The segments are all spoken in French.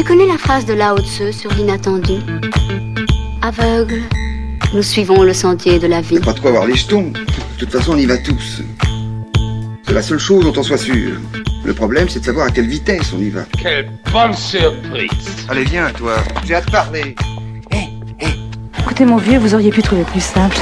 Tu connais la phrase de Lao Tzu sur l'inattendu Aveugle, nous suivons le sentier de la vie. Pas de quoi avoir les jetons. De toute façon, on y va tous. C'est la seule chose dont on soit sûr. Le problème, c'est de savoir à quelle vitesse on y va. Quelle bonne surprise Allez, viens, toi. J'ai hâte de parler. Écoutez, mon vieux, vous auriez pu trouver plus simple.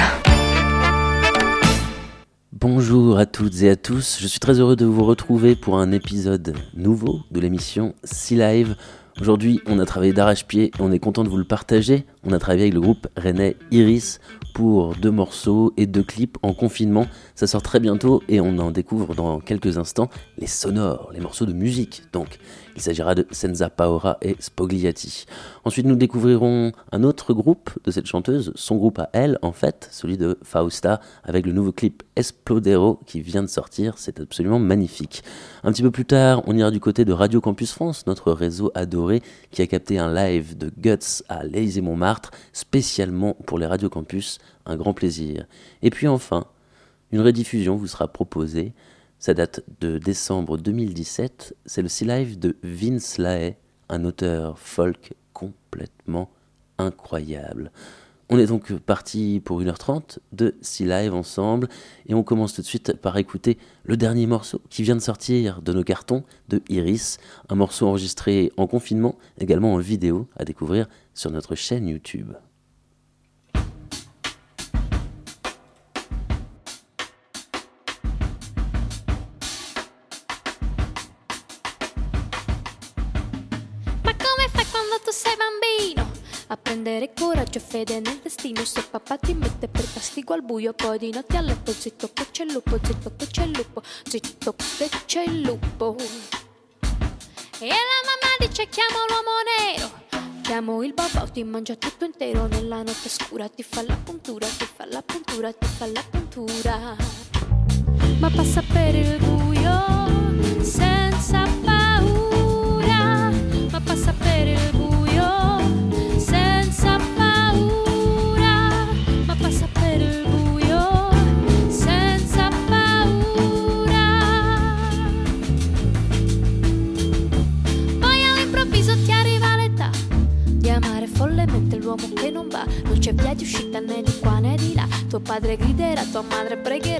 Bonjour à toutes et à tous, je suis très heureux de vous retrouver pour un épisode nouveau de l'émission Sea Live. Aujourd'hui, on a travaillé d'arrache-pied et on est content de vous le partager. On a travaillé avec le groupe René Iris pour deux morceaux et deux clips en confinement. Ça sort très bientôt et on en découvre dans quelques instants les sonores, les morceaux de musique. Donc, il s'agira de Senza Paora et Spogliati. Ensuite, nous découvrirons un autre groupe de cette chanteuse, son groupe à elle, en fait, celui de Fausta, avec le nouveau clip Esplodero qui vient de sortir. C'est absolument magnifique. Un petit peu plus tard, on ira du côté de Radio Campus France, notre réseau adoré qui a capté un live de Guts à l'Élysée-Montmartre, spécialement pour les Radio Campus. Un grand plaisir. Et puis enfin, une rediffusion vous sera proposée. Ça date de décembre 2017. C'est le Sea Live de Vince Lahaye, un auteur folk complètement incroyable. On est donc parti pour 1h30 de Sea Live ensemble et on commence tout de suite par écouter le dernier morceau qui vient de sortir de nos cartons de Iris, un morceau enregistré en confinement, également en vidéo à découvrir sur notre chaîne YouTube. Fede nel destino Se papà ti mette per castigo al buio Poi di notte a letto zitto che c'è il lupo Zitto che c'è il lupo Zitto che c'è il lupo. E la mamma dice chiamo l'uomo nero. Chiamo il babà, ti mangia tutto intero Nella notte scura ti fa la puntura Ti fa la puntura, ti fa la puntura. Ma passa per il buio padre, grite tu madre, pregue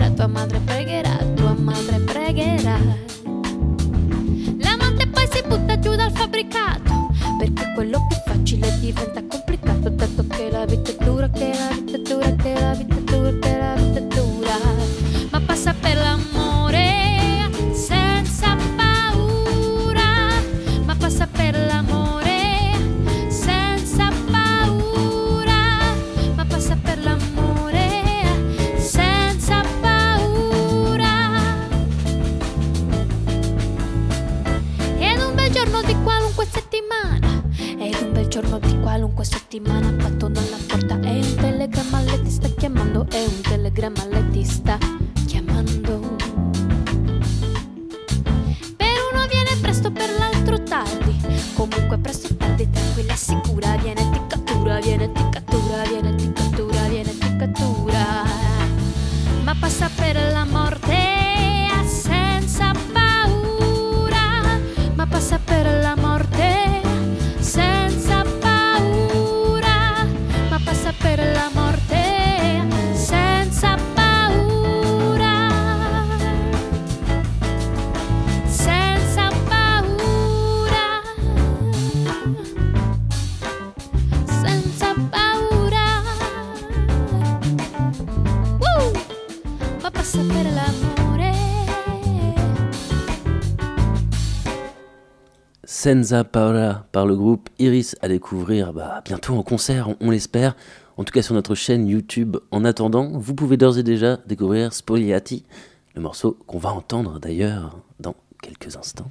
Senza Paola par le groupe Iris à découvrir bah, bientôt en concert, on, on l'espère. En tout cas sur notre chaîne YouTube. En attendant, vous pouvez d'ores et déjà découvrir Spogliati, le morceau qu'on va entendre d'ailleurs dans quelques instants.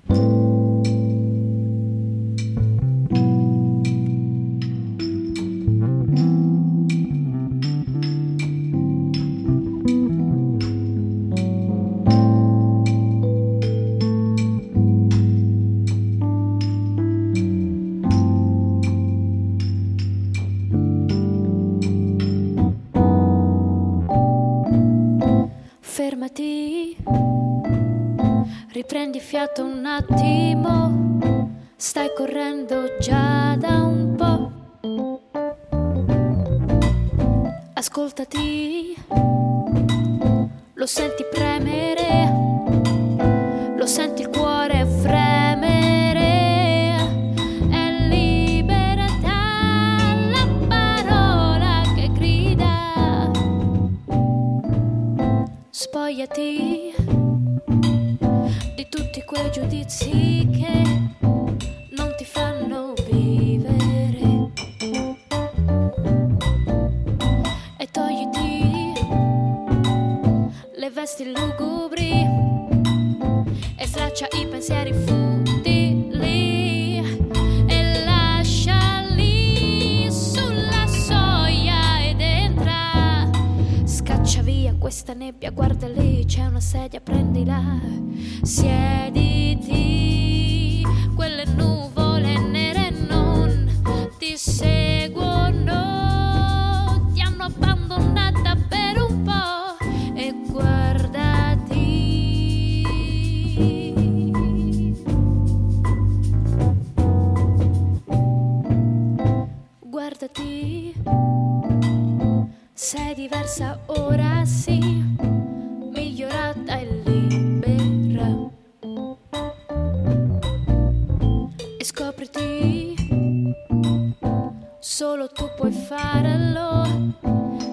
Farlo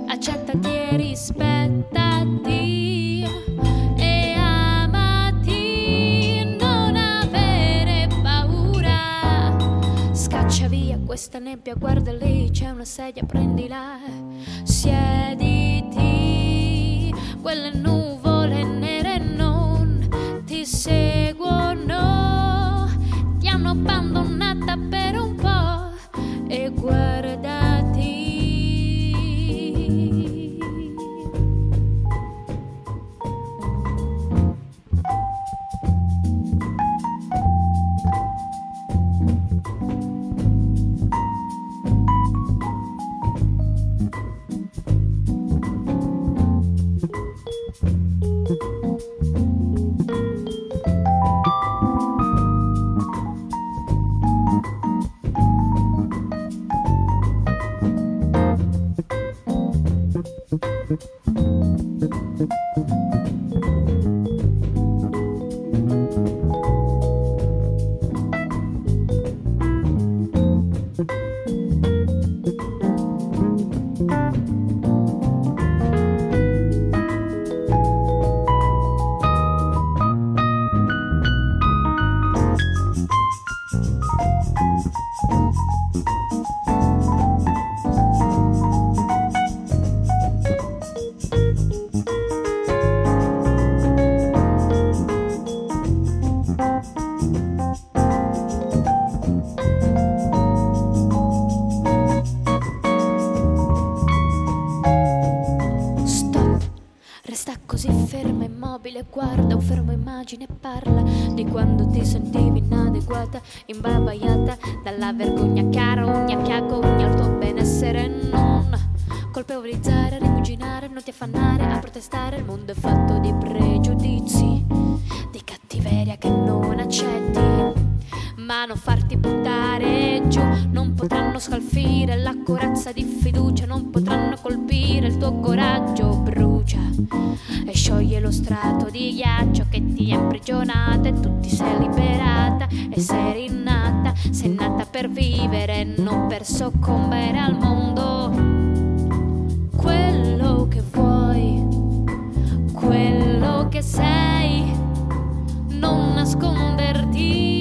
accettati e rispettati. E amati non avere paura. Scaccia via questa nebbia guarda lì c'è una sedia prendila. Siediti quelle nuvole nere non ti seguono. Ti hanno abbandonata per un po' e guardati guarda un fermo immagine, parla di quando ti sentivi inadeguata, imbavagliata dalla vergogna chiara, Non potranno scalfire la corazza di fiducia, non potranno colpire il tuo coraggio. Brucia e scioglie lo strato di ghiaccio che ti ha imprigionata e tu ti sei liberata e sei rinnata. Sei nata per vivere, non per soccombere al mondo. Quello che vuoi, quello che sei, non nasconderti.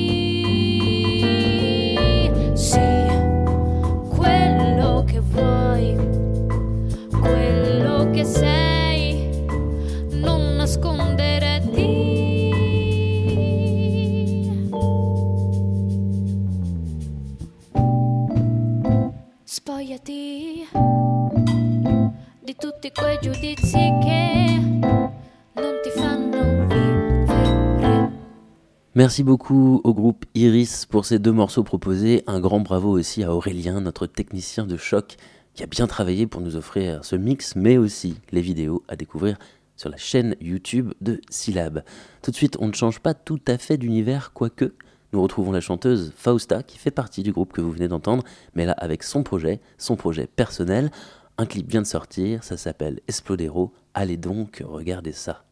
Merci beaucoup au groupe Iris pour ces deux morceaux proposés. Un grand bravo aussi à Aurélien, notre technicien de choc, qui a bien travaillé pour nous offrir ce mix, mais aussi les vidéos à découvrir sur la chaîne YouTube de Syllab. Tout de suite, on ne change pas tout à fait d'univers, quoique nous retrouvons la chanteuse Fausta qui fait partie du groupe que vous venez d'entendre, mais là avec son projet, son projet personnel. Un clip vient de sortir, ça s'appelle Esplodero. Allez donc, regardez ça.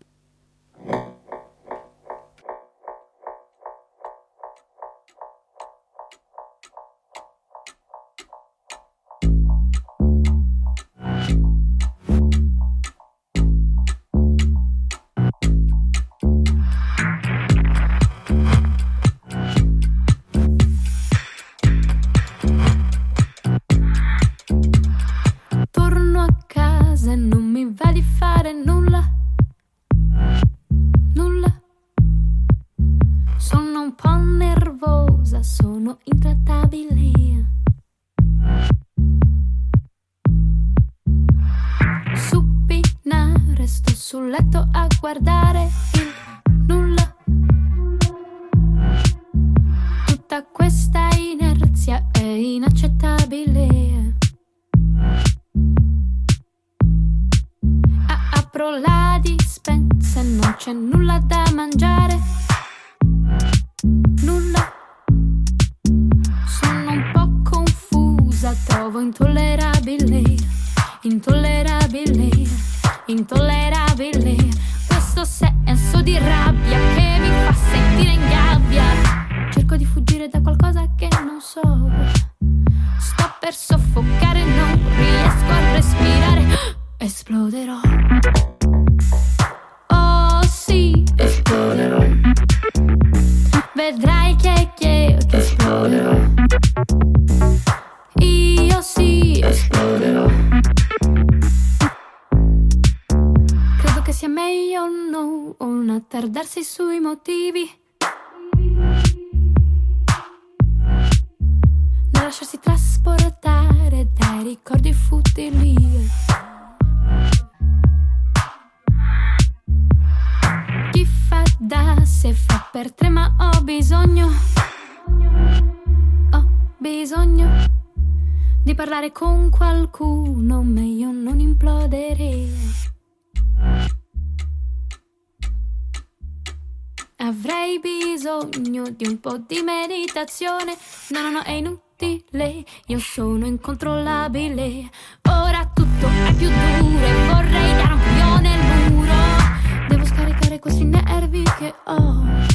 un po' nervosa, sono intrattabile. Suppina, resto sul letto a guardare il nulla. Tutta questa inerzia è inaccettabile. Apro la dispensa, e non c'è nulla da mangiare nulla. Sono un po' confusa, trovo intollerabile, intollerabile, intollerabile. Questo senso di rabbia che mi fa sentire in gabbia. Cerco di fuggire da qualcosa che non so. Bisogno di un po' di meditazione. No, no, no, è inutile. Io sono incontrollabile. Ora tutto è più duro e vorrei dare un pugno nel muro. Devo scaricare questi nervi che ho.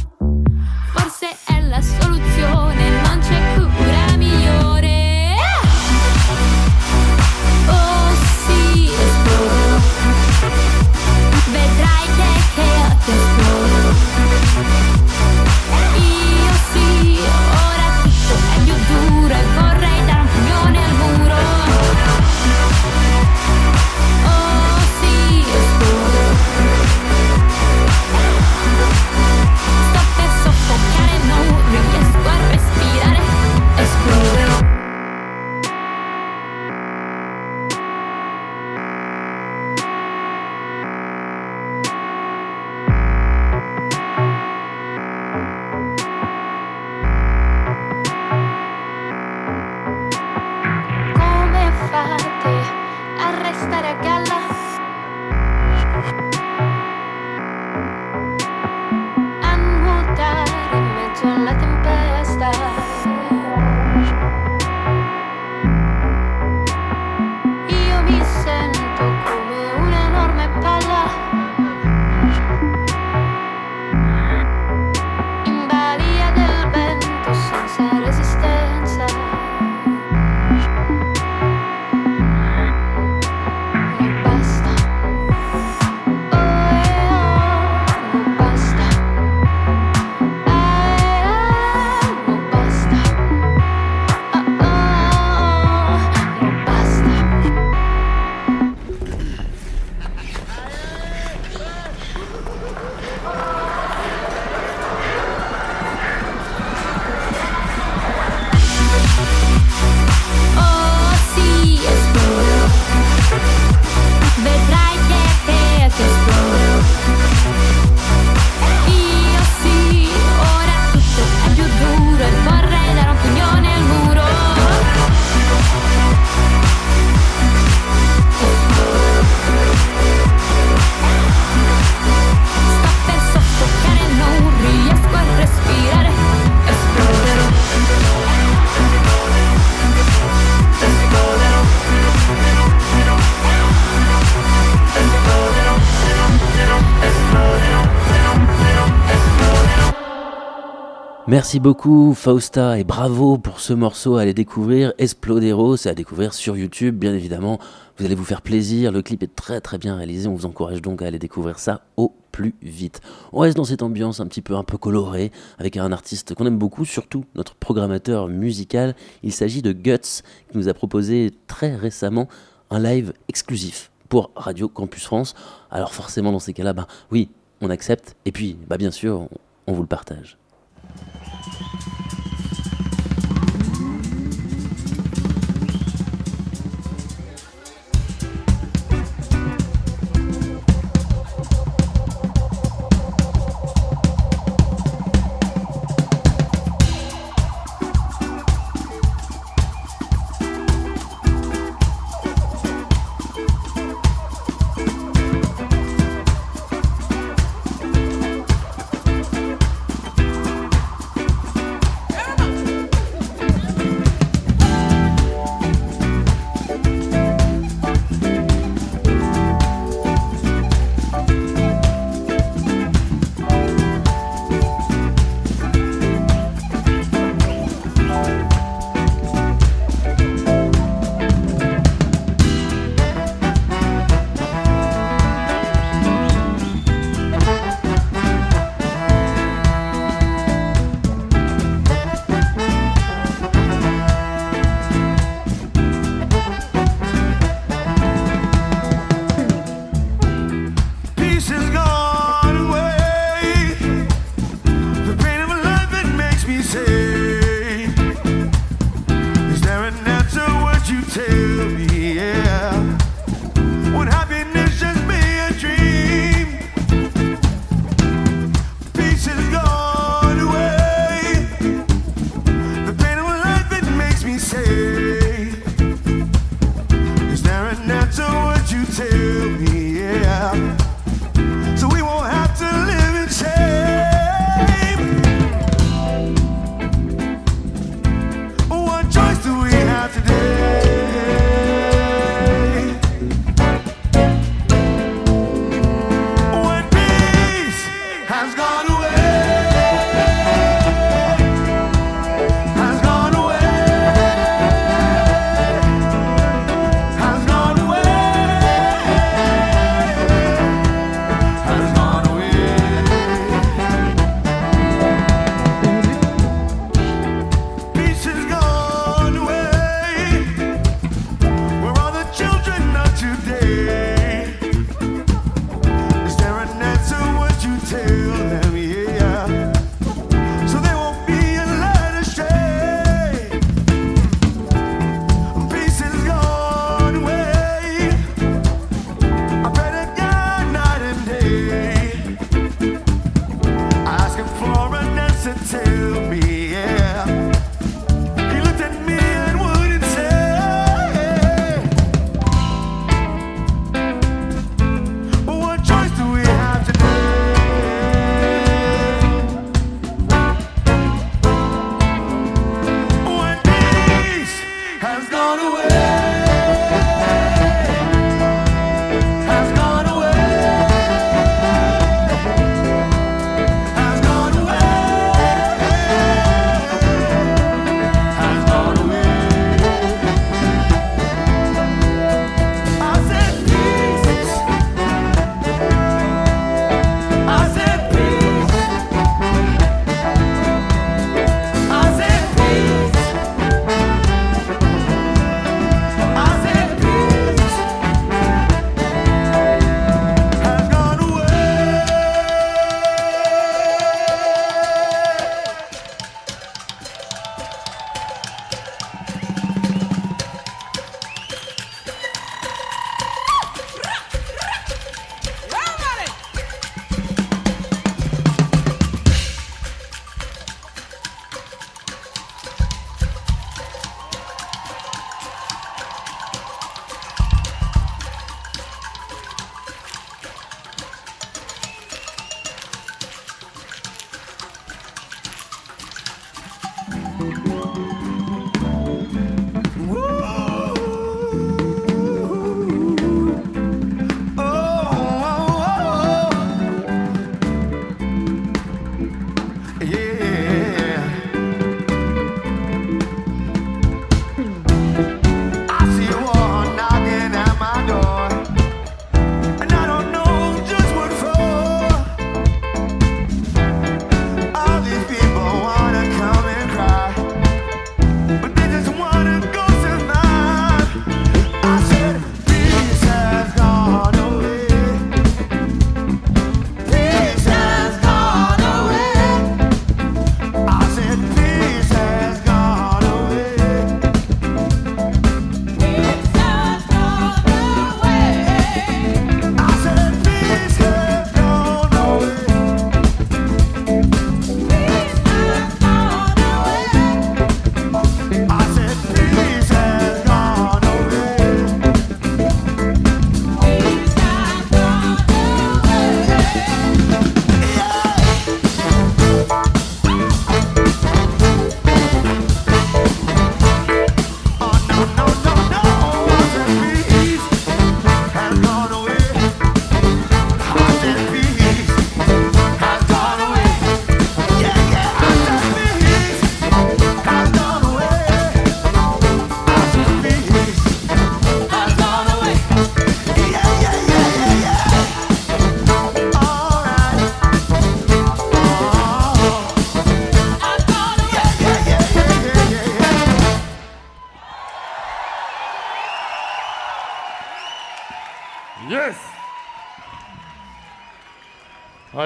Merci beaucoup Fausta et bravo pour ce morceau à aller découvrir Esplodero, c'est à découvrir sur YouTube bien évidemment. Vous allez vous faire plaisir, le clip est très très bien réalisé, on vous encourage donc à aller découvrir ça au plus vite. On reste dans cette ambiance un petit peu un peu colorée avec un artiste qu'on aime beaucoup, surtout notre programmateur musical. Il s'agit de Guts qui nous a proposé très récemment un live exclusif pour Radio Campus France. Alors forcément dans ces cas-là, ben oui, on accepte et puis bah bien sûr on vous le partage. Thank you.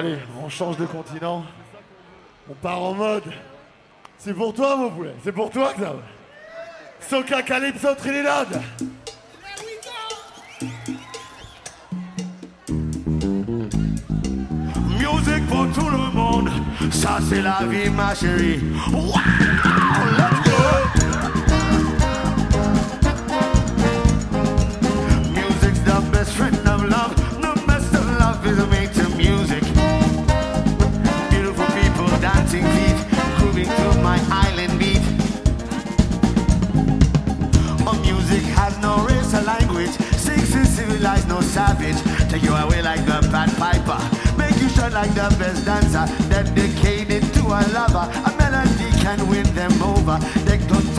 allez, on change de continent. On part en mode. C'est pour toi, mon poulet. C'est pour toi, Xav. Soca Calypso Trinidad. Musique pour tout le monde. Ça, c'est la vie, ma chérie. Wow. Take you away like the bad piper. Make you shine like the best dancer. Dedicated to a lover. A melody can win them over. They don't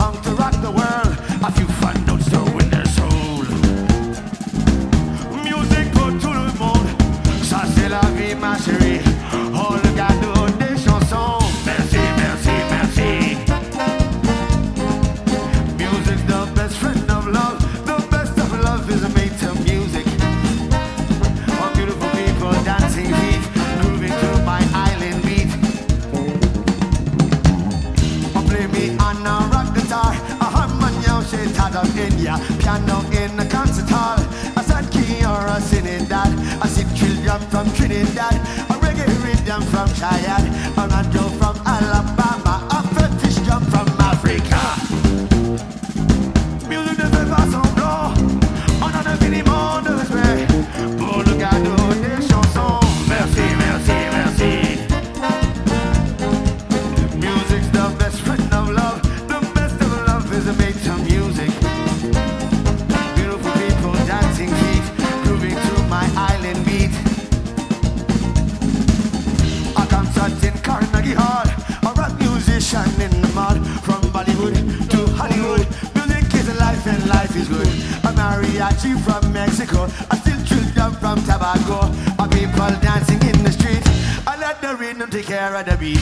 from Tobago. Our people dancing in the street. I let the rhythm take care of the beat.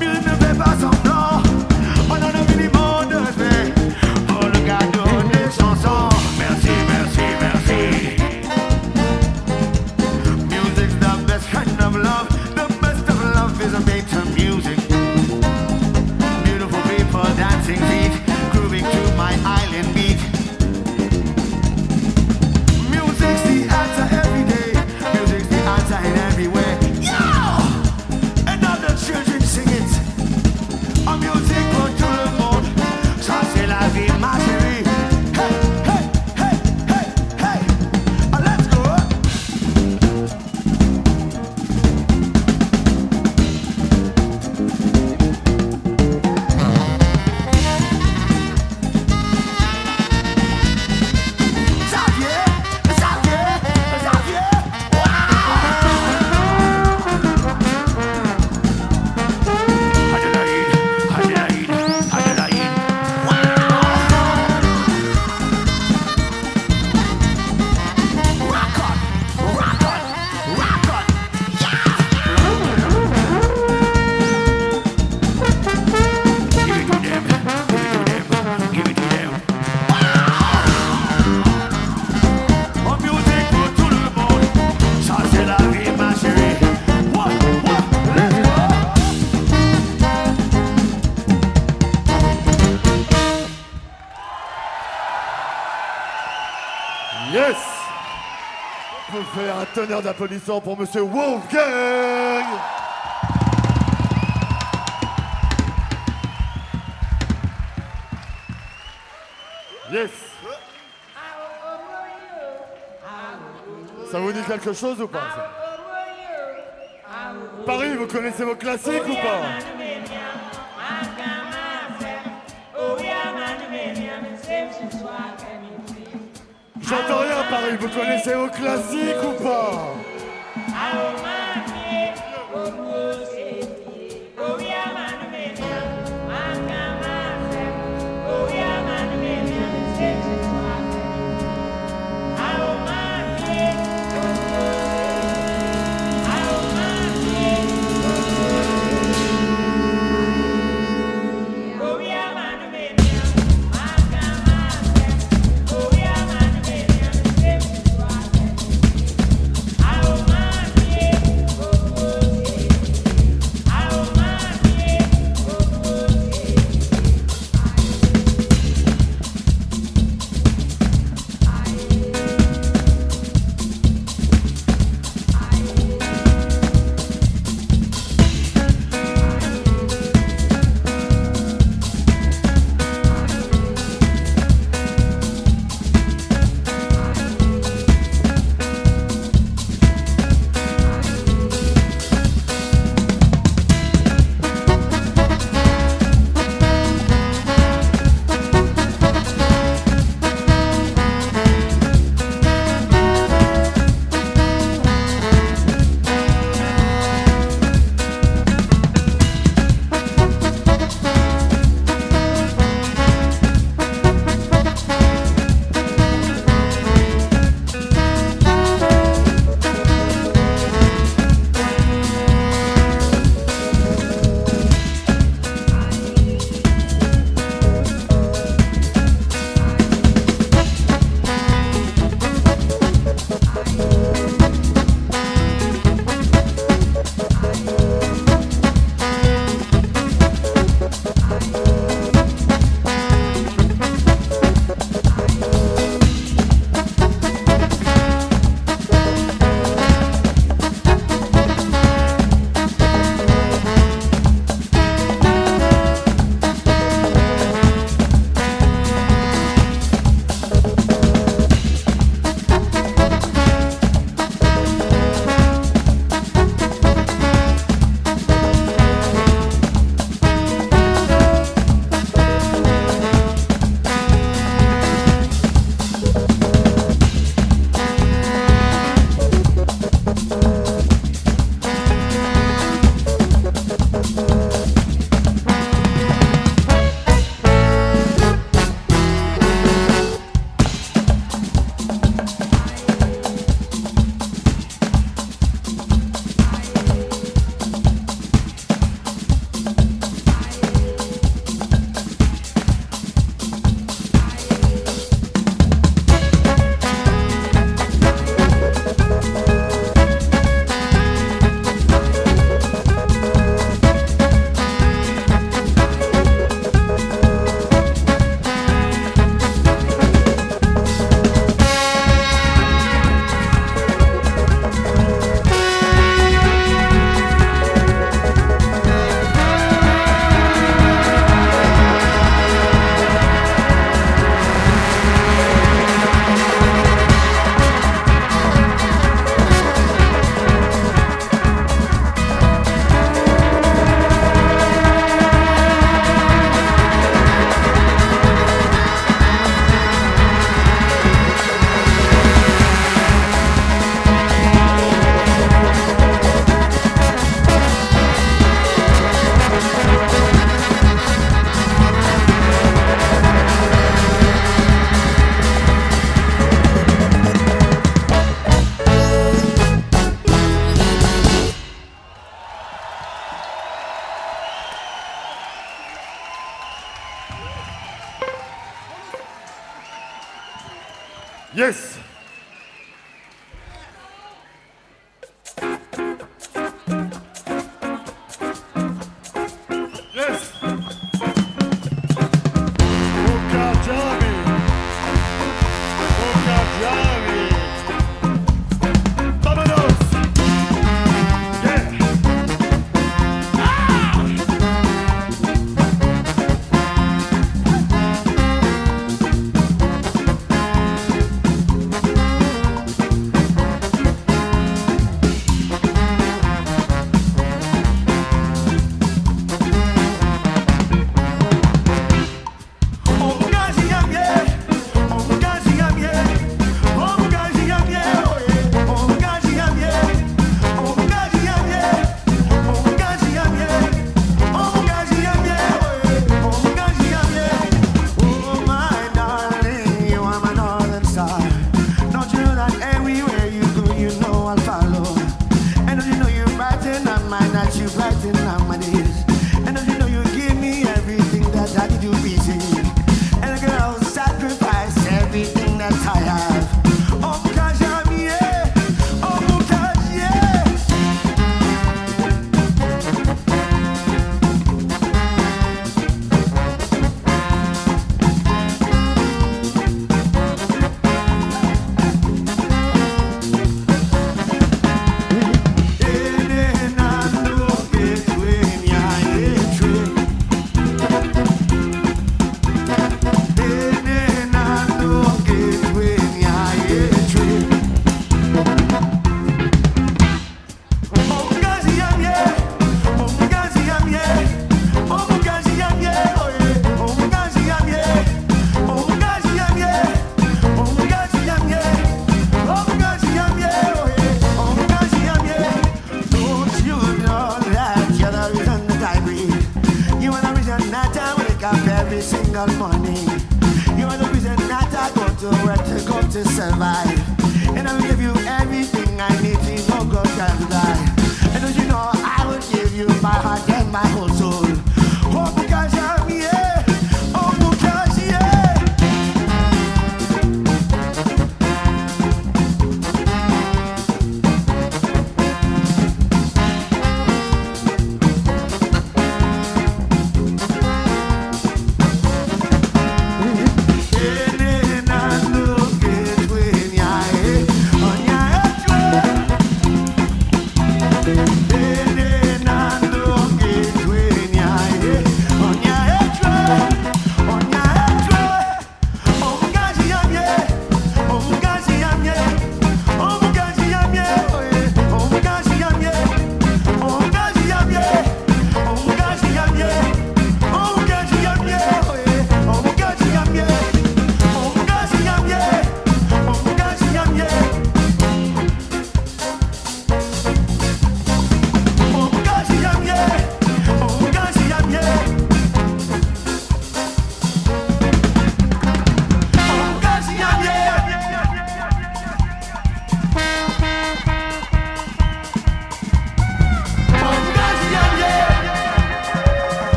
Build the paper some no. On a mini modern eh? Oh, look at the chanson. tonnerre d'applaudissements pour Monsieur Wolfgang. Yes. Ça vous dit quelque chose ou pas ça Paris, vous connaissez vos classiques ou pas vous connaissez au classique ou pas?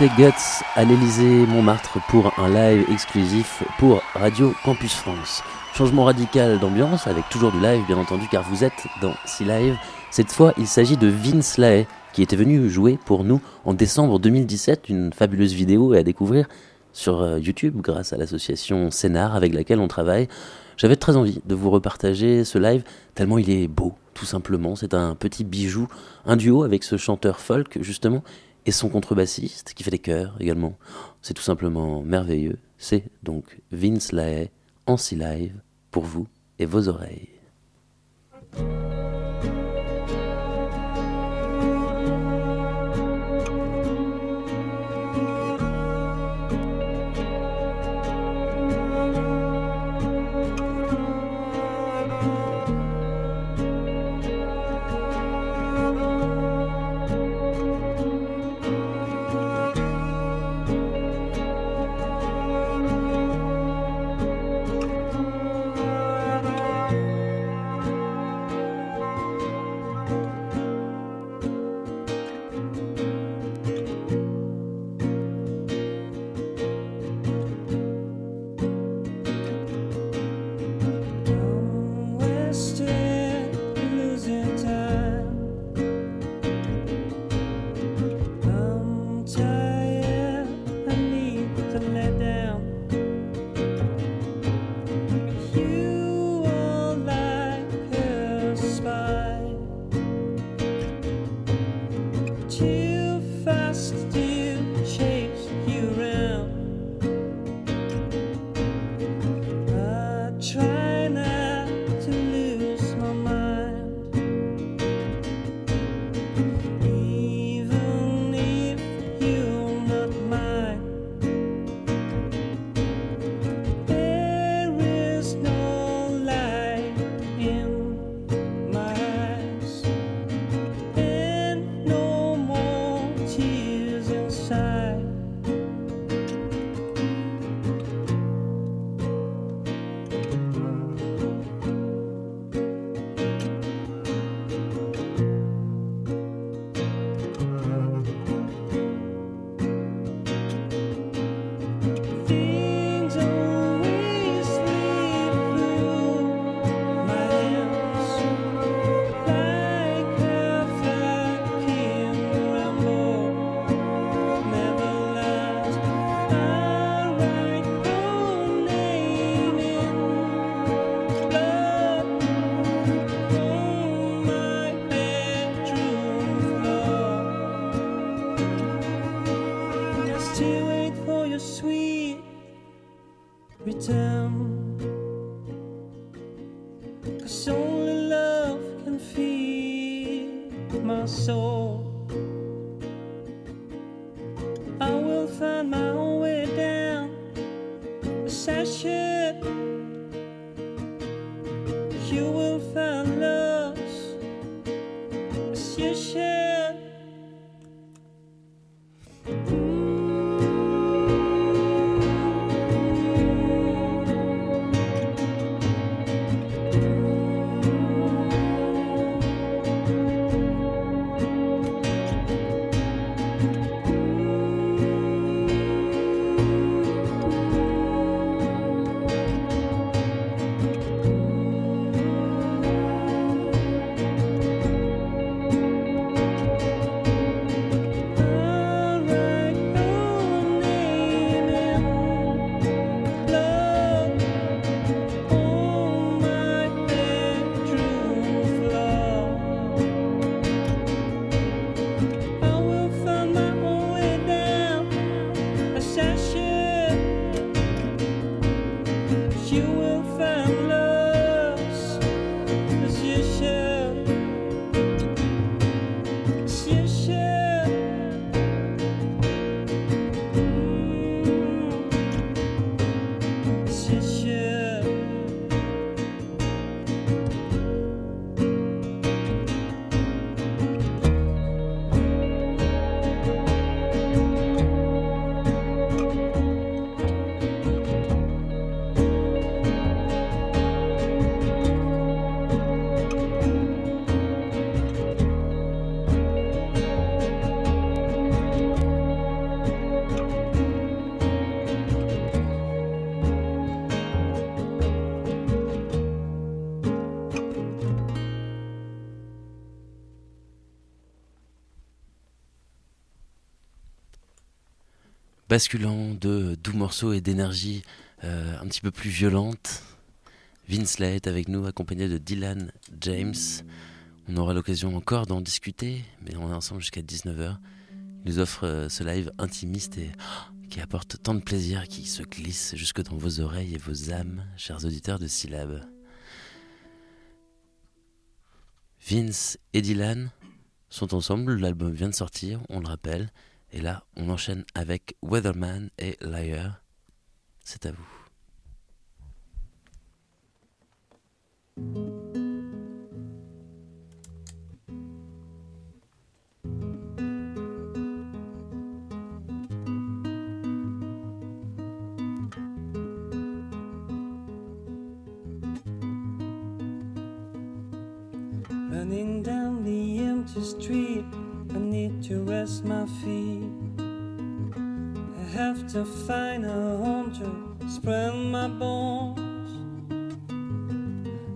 C'était Guts à l'Elysée Montmartre pour un live exclusif pour Radio Campus France. Changement radical d'ambiance avec toujours du live bien entendu car vous êtes dans Si Live. Cette fois il s'agit de Vince Lahaye qui était venu jouer pour nous en décembre 2017, une fabuleuse vidéo à découvrir sur euh, YouTube grâce à l'association Scénar avec laquelle on travaille. J'avais très envie de vous repartager ce live tellement il est beau, tout simplement. C'est un petit bijou, un duo avec ce chanteur folk justement et son contrebassiste qui fait des chœurs également. C'est tout simplement merveilleux. C'est donc Vince Lahaye en si live pour vous et vos oreilles. Basculant de doux morceaux et d'énergie euh, un petit peu plus violente. Vince Lay est avec nous, accompagné de Dylan James. On aura l'occasion encore d'en discuter, mais on est ensemble jusqu'à 19h. Il nous offre euh, ce live intimiste et oh, qui apporte tant de plaisir, qui se glisse jusque dans vos oreilles et vos âmes, chers auditeurs de syllabes. Vince et Dylan sont ensemble, l'album vient de sortir, on le rappelle, et là on enchaîne avec Weatherman et Liar. C'est à vous. I need to rest my feet. I have to find a home to spread my bones.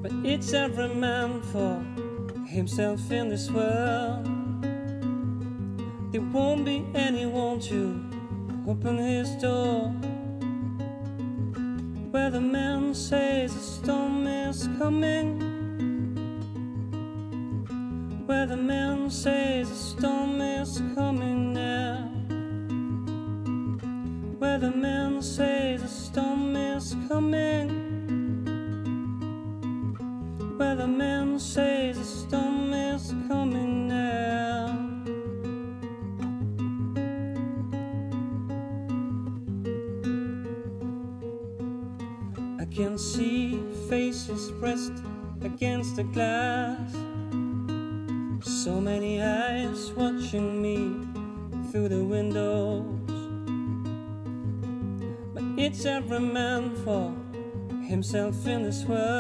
But it's every man for himself in this world. There won't be anyone to open his door. Where the man says a storm is coming. Himself in this world.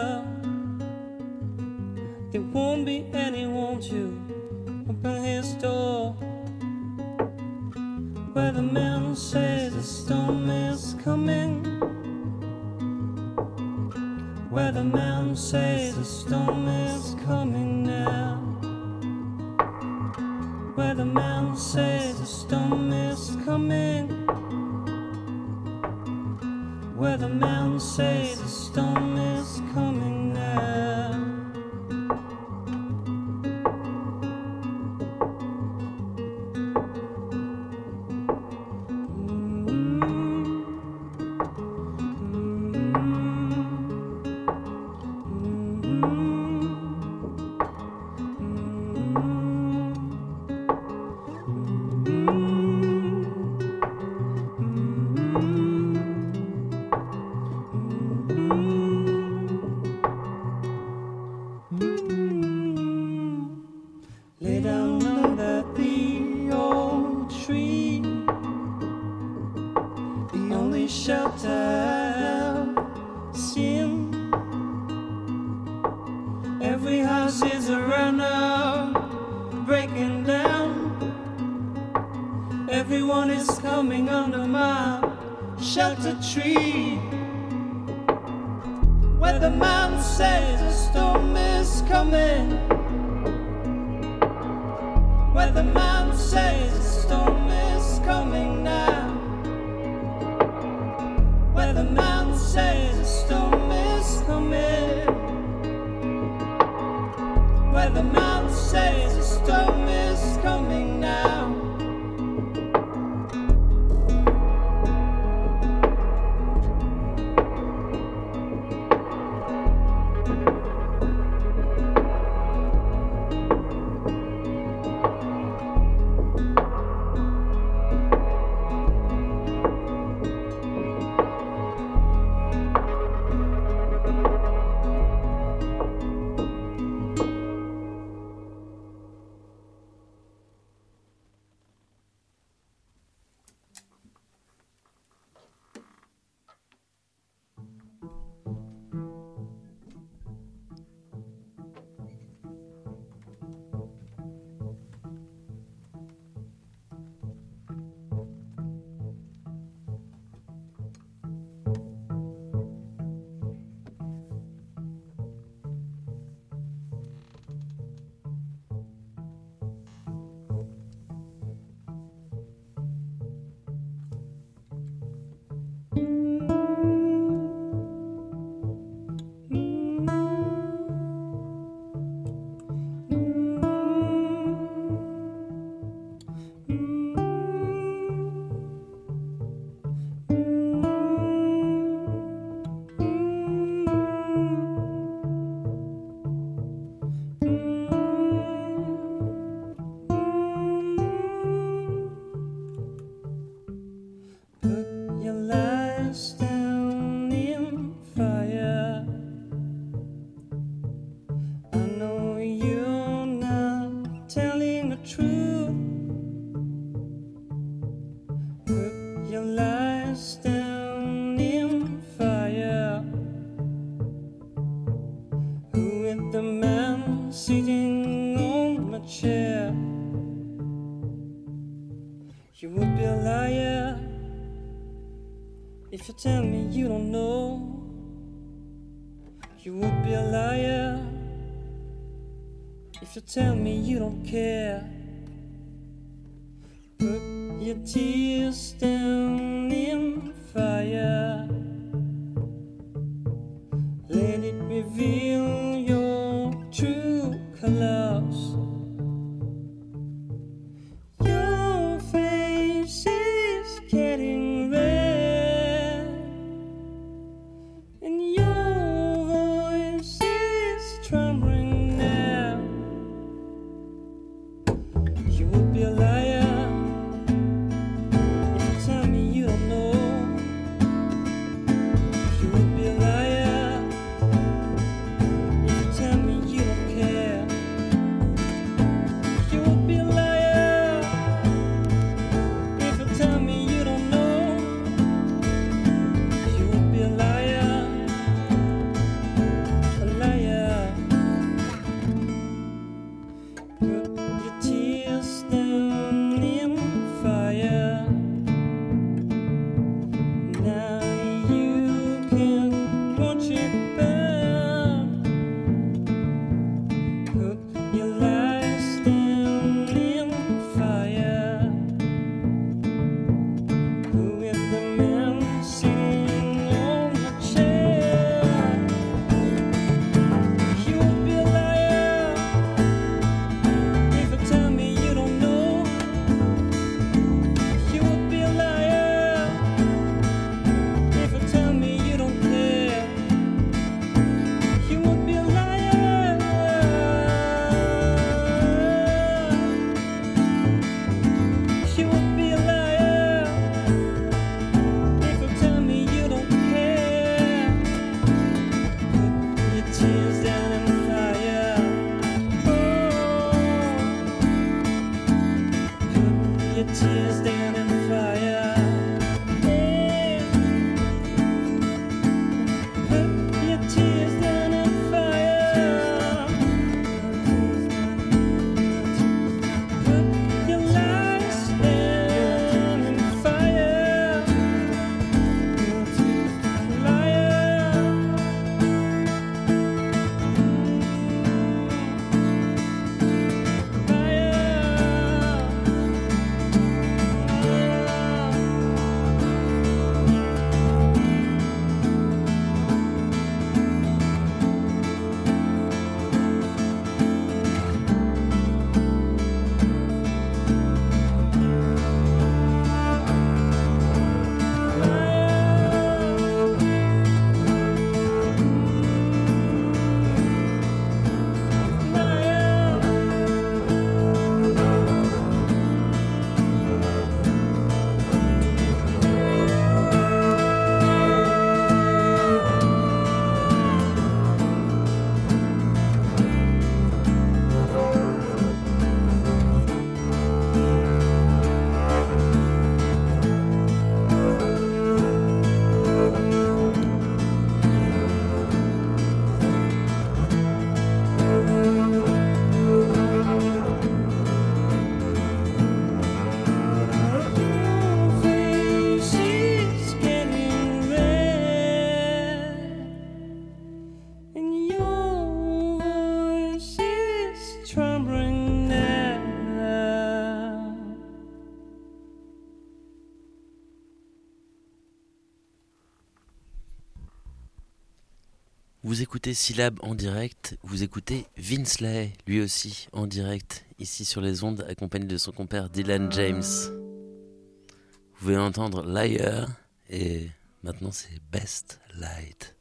vous écoutez Syllab en direct, vous écoutez Vince Lay, lui aussi en direct, ici sur les ondes, accompagné de son compère Dylan James. Vous pouvez entendre Liar et maintenant c'est Best Light.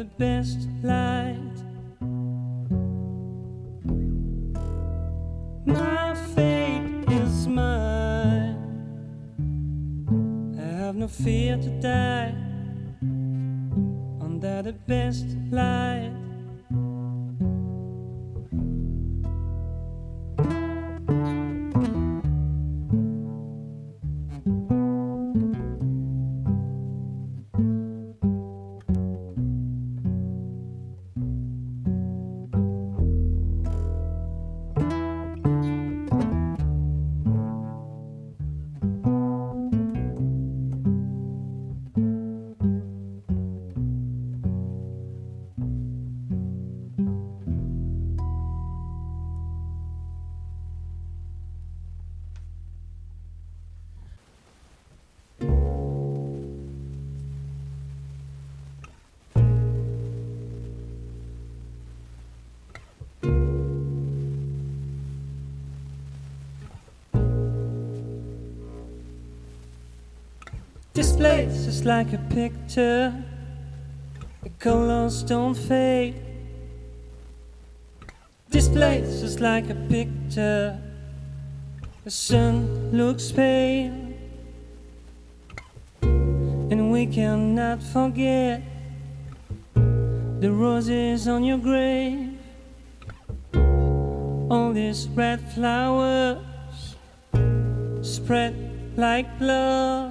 The best light. My fate is mine. I have no fear to die under the best light. Is like a picture. The colors don't fade. This place is like a picture. The sun looks pale. And we cannot forget the roses on your grave. All these red flowers spread like blood.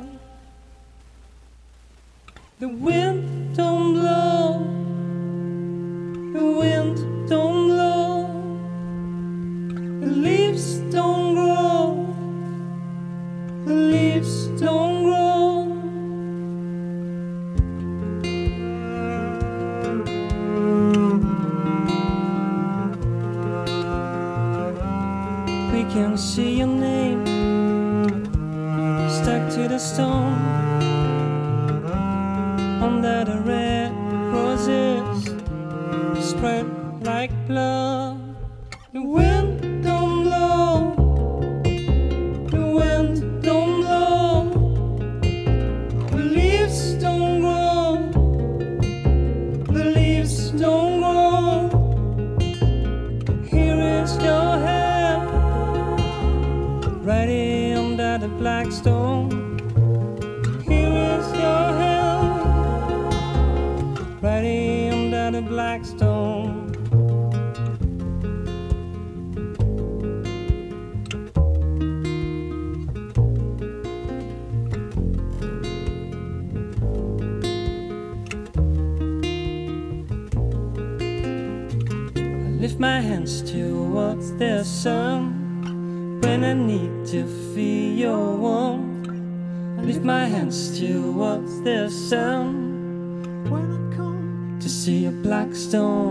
Wind don't blow. The wind don't blow. The leaves don't grow. The leaves don't grow. We can see your name stuck to the stone under the red roses spread like blood. The when I come to see a black stone.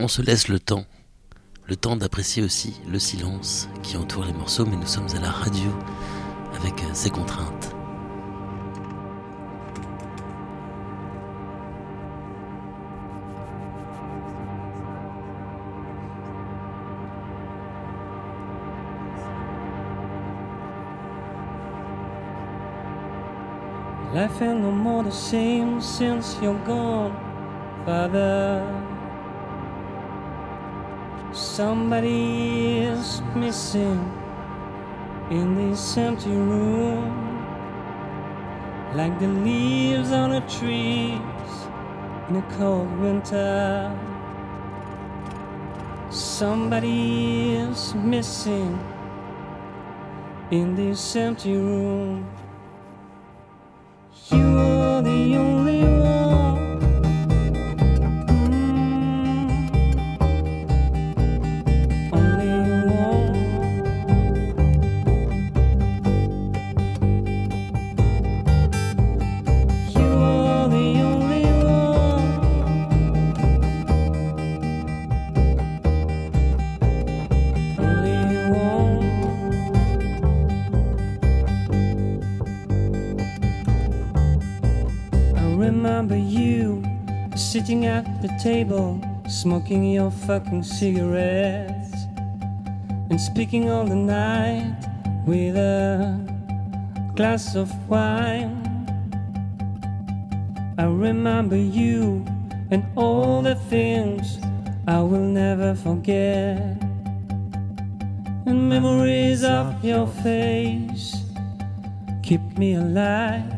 On se laisse le temps. Le temps d'apprécier aussi le silence qui entoure les morceaux, mais nous sommes à la radio avec euh, ses contraintes. Life ain't no more the same. Somebody is missing in this empty room, like the leaves on the trees in a cold winter. Somebody is missing in this empty room. Table, smoking your fucking cigarettes, and speaking all the night with a glass of wine. I remember you and all the things I will never forget, and memories of your face keep me alive.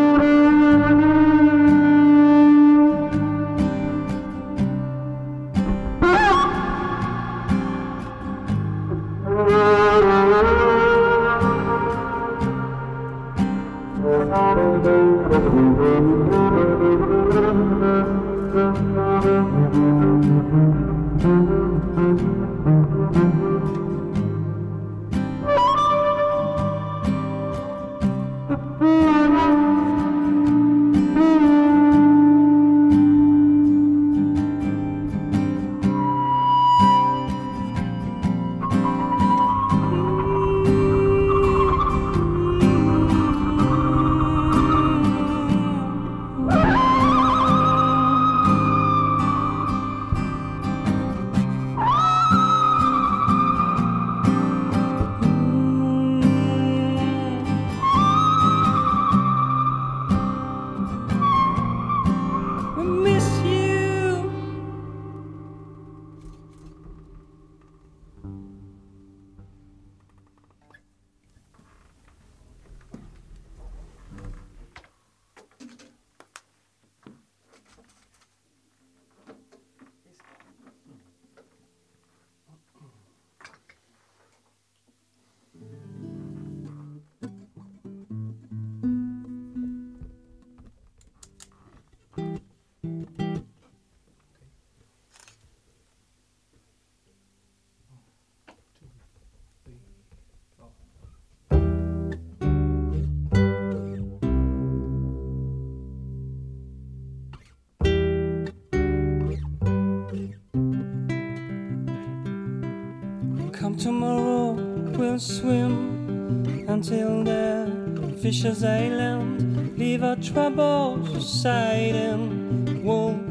until the Fisher's Island. Leave our troubles aside and walk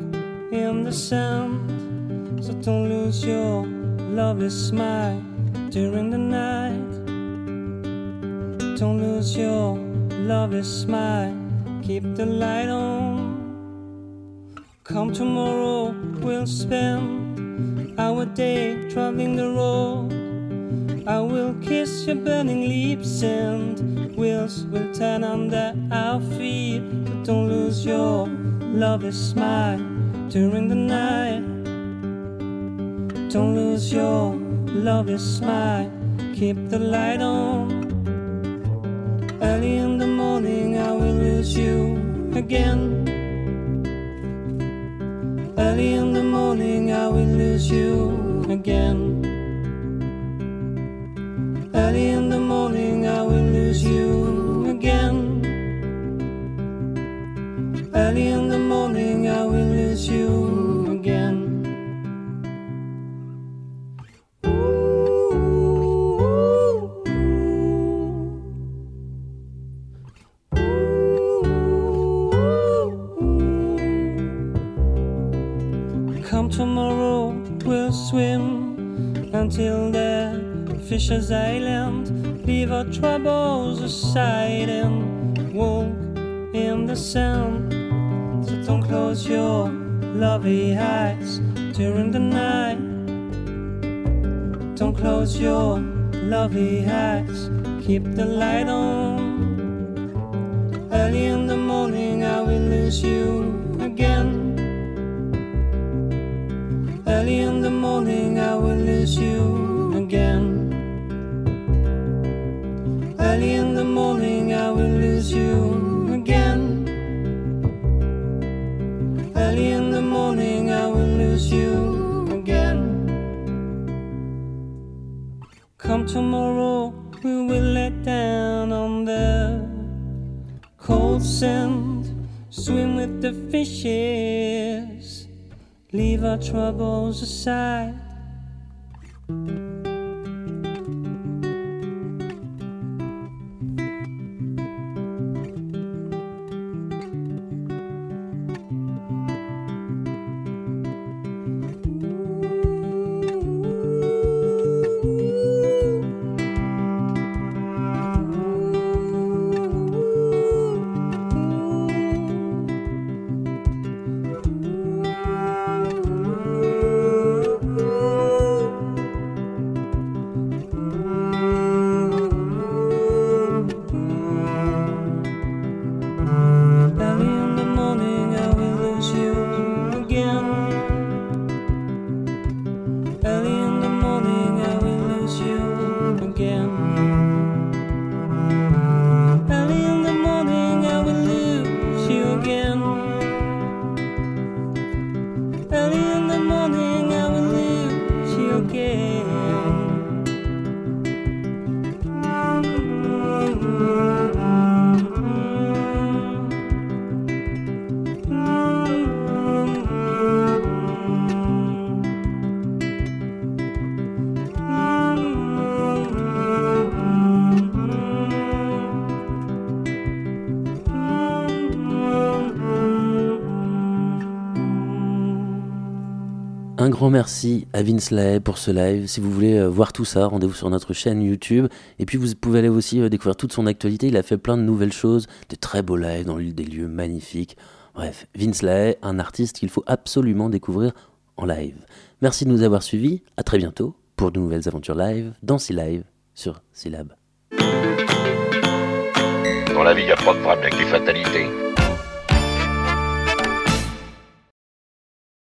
in the sand. So don't lose your lovely smile during the night. Don't lose your lovely smile, keep the light on. Come tomorrow, we'll spend our day traveling the road. I will kiss your burning lips and wheels will turn under our feet. But don't lose your lovely smile during the night. Don't lose your lovely smile, keep the light on. Early in the morning, I will lose you again. Early in the morning, I will lose you again. Early in the morning, I will lose you again. Early in the morning, I will lose you Fisher's Island. Leave our troubles aside and walk in the sand. So don't close your lovely eyes during the night. Don't close your lovely eyes, keep the light on. Early in the morning, I will lose you again. Early in the morning, I will lose you again. Early in the morning, I will lose you again. Early in the morning, I will lose you again. Come tomorrow, we will let down on the cold sand, swim with the fishes, leave our troubles aside. Merci à Vince Lahaye pour ce live. Si vous voulez euh, voir tout ça, rendez-vous sur notre chaîne YouTube. Et puis vous pouvez aller aussi euh, découvrir toute son actualité. Il a fait plein de nouvelles choses, de très beaux lives dans des lieux magnifiques. Bref, Vince Lahaye, un artiste qu'il faut absolument découvrir en live. Merci de nous avoir suivis. À très bientôt pour de nouvelles aventures live dans C-Live sur Syllab. Dans la vie, il n'y a pas de problème avec fatalités.